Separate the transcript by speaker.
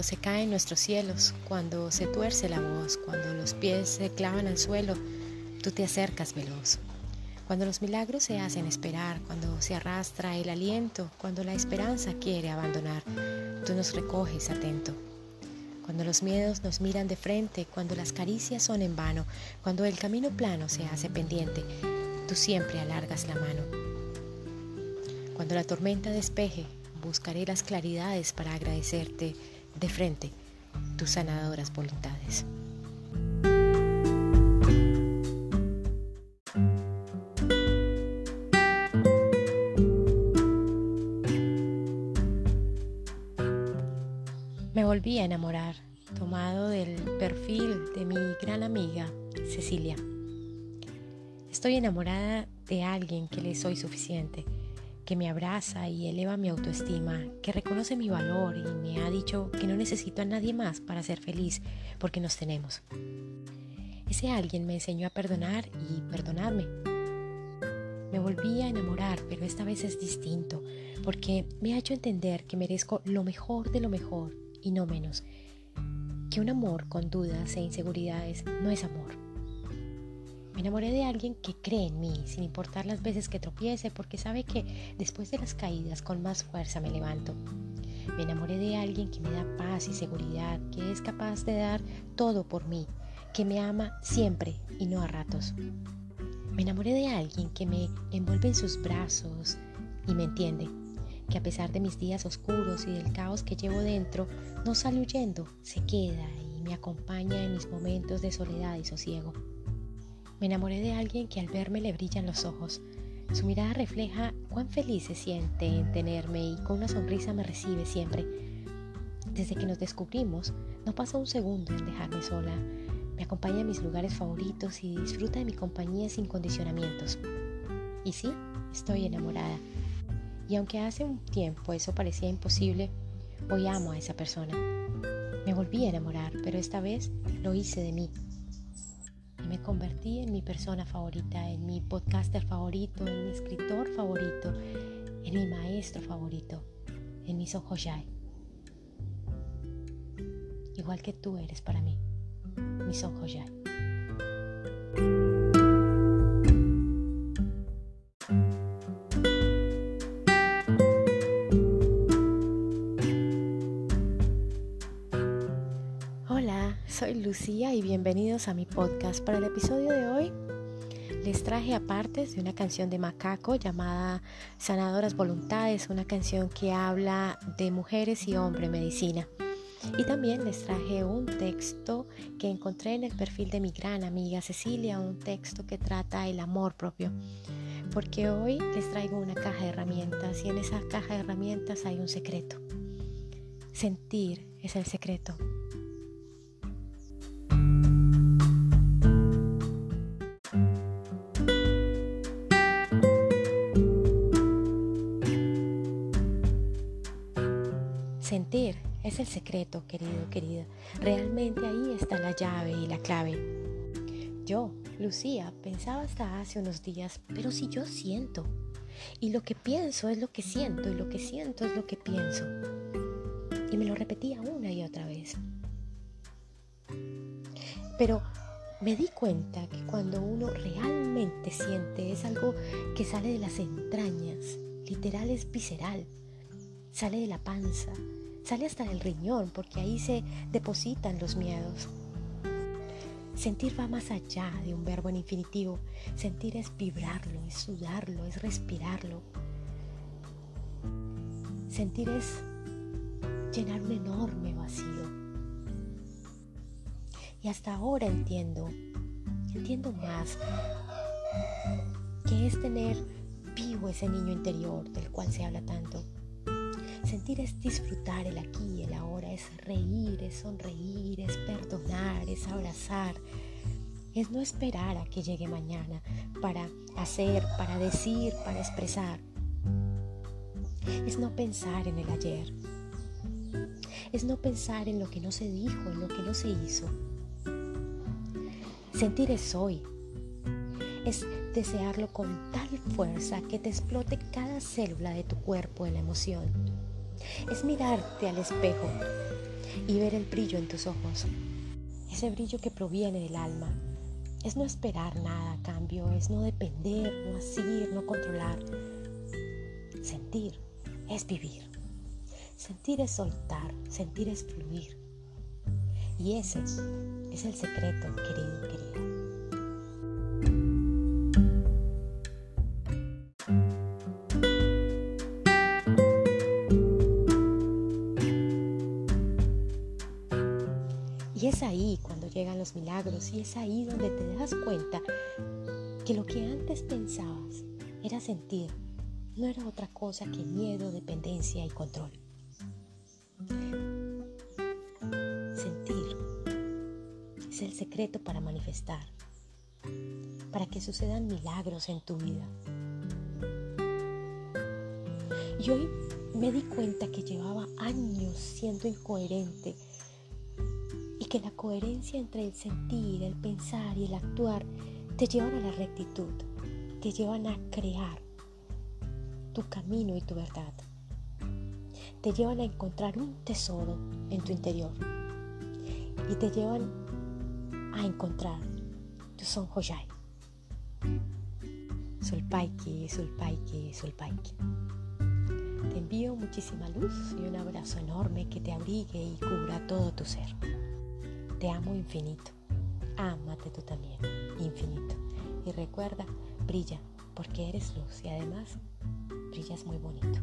Speaker 1: cuando se caen nuestros cielos, cuando se tuerce la voz, cuando los pies se clavan al suelo, tú te acercas veloz. Cuando los milagros se hacen esperar, cuando se arrastra el aliento, cuando la esperanza quiere abandonar, tú nos recoges atento. Cuando los miedos nos miran de frente, cuando las caricias son en vano, cuando el camino plano se hace pendiente, tú siempre alargas la mano. Cuando la tormenta despeje, buscaré las claridades para agradecerte de frente tus sanadoras voluntades. Me volví a enamorar, tomado del perfil de mi gran amiga Cecilia. Estoy enamorada de alguien que le soy suficiente que me abraza y eleva mi autoestima, que reconoce mi valor y me ha dicho que no necesito a nadie más para ser feliz porque nos tenemos. Ese alguien me enseñó a perdonar y perdonarme. Me volví a enamorar, pero esta vez es distinto, porque me ha hecho entender que merezco lo mejor de lo mejor y no menos. Que un amor con dudas e inseguridades no es amor me enamoré de alguien que cree en mí, sin importar las veces que tropiece, porque sabe que después de las caídas con más fuerza me levanto. Me enamoré de alguien que me da paz y seguridad, que es capaz de dar todo por mí, que me ama siempre y no a ratos. Me enamoré de alguien que me envuelve en sus brazos y me entiende, que a pesar de mis días oscuros y del caos que llevo dentro, no sale huyendo, se queda y me acompaña en mis momentos de soledad y sosiego. Me enamoré de alguien que al verme le brillan los ojos. Su mirada refleja cuán feliz se siente en tenerme y con una sonrisa me recibe siempre. Desde que nos descubrimos, no pasa un segundo en dejarme sola. Me acompaña a mis lugares favoritos y disfruta de mi compañía sin condicionamientos. Y sí, estoy enamorada. Y aunque hace un tiempo eso parecía imposible, hoy amo a esa persona. Me volví a enamorar, pero esta vez lo hice de mí me convertí en mi persona favorita, en mi podcaster favorito, en mi escritor favorito, en mi maestro favorito, en mi Son Igual que tú eres para mí, mi Son soy Lucía y bienvenidos a mi podcast. Para el episodio de hoy les traje apartes de una canción de Macaco llamada Sanadoras Voluntades, una canción que habla de mujeres y hombre medicina. Y también les traje un texto que encontré en el perfil de mi gran amiga Cecilia, un texto que trata el amor propio. Porque hoy les traigo una caja de herramientas y en esa caja de herramientas hay un secreto. Sentir es el secreto. Sentir es el secreto, querido, querida. Realmente ahí está la llave y la clave. Yo, Lucía, pensaba hasta hace unos días, pero si yo siento, y lo que pienso es lo que siento, y lo que siento es lo que pienso. Y me lo repetía una y otra vez. Pero me di cuenta que cuando uno realmente siente es algo que sale de las entrañas, literal es visceral, sale de la panza, sale hasta del riñón porque ahí se depositan los miedos. Sentir va más allá de un verbo en infinitivo. Sentir es vibrarlo, es sudarlo, es respirarlo. Sentir es llenar un enorme vacío. Y hasta ahora entiendo, entiendo más que es tener vivo ese niño interior del cual se habla tanto. Sentir es disfrutar el aquí y el ahora, es reír, es sonreír, es perdonar, es abrazar, es no esperar a que llegue mañana para hacer, para decir, para expresar. Es no pensar en el ayer. Es no pensar en lo que no se dijo, en lo que no se hizo. Sentir es hoy. Es desearlo con tal fuerza que te explote cada célula de tu cuerpo en la emoción es mirarte al espejo y ver el brillo en tus ojos. Ese brillo que proviene del alma. Es no esperar nada a cambio, es no depender, no asir, no controlar. Sentir es vivir. Sentir es soltar, sentir es fluir. Y ese es el secreto, querido, querida. Y es ahí cuando llegan los milagros y es ahí donde te das cuenta que lo que antes pensabas era sentir no era otra cosa que miedo, dependencia y control. Sentir es el secreto para manifestar, para que sucedan milagros en tu vida. Y hoy me di cuenta que llevaba años siendo incoherente que la coherencia entre el sentir, el pensar y el actuar te llevan a la rectitud, te llevan a crear tu camino y tu verdad. Te llevan a encontrar un tesoro en tu interior y te llevan a encontrar tu son Hoyai. Sulpaiki, Sulpaiki, Sulpaiki. Te envío muchísima luz y un abrazo enorme que te abrigue y cubra todo tu ser. Te amo infinito. Ámate tú también, infinito. Y recuerda, brilla porque eres luz y además brillas muy bonito.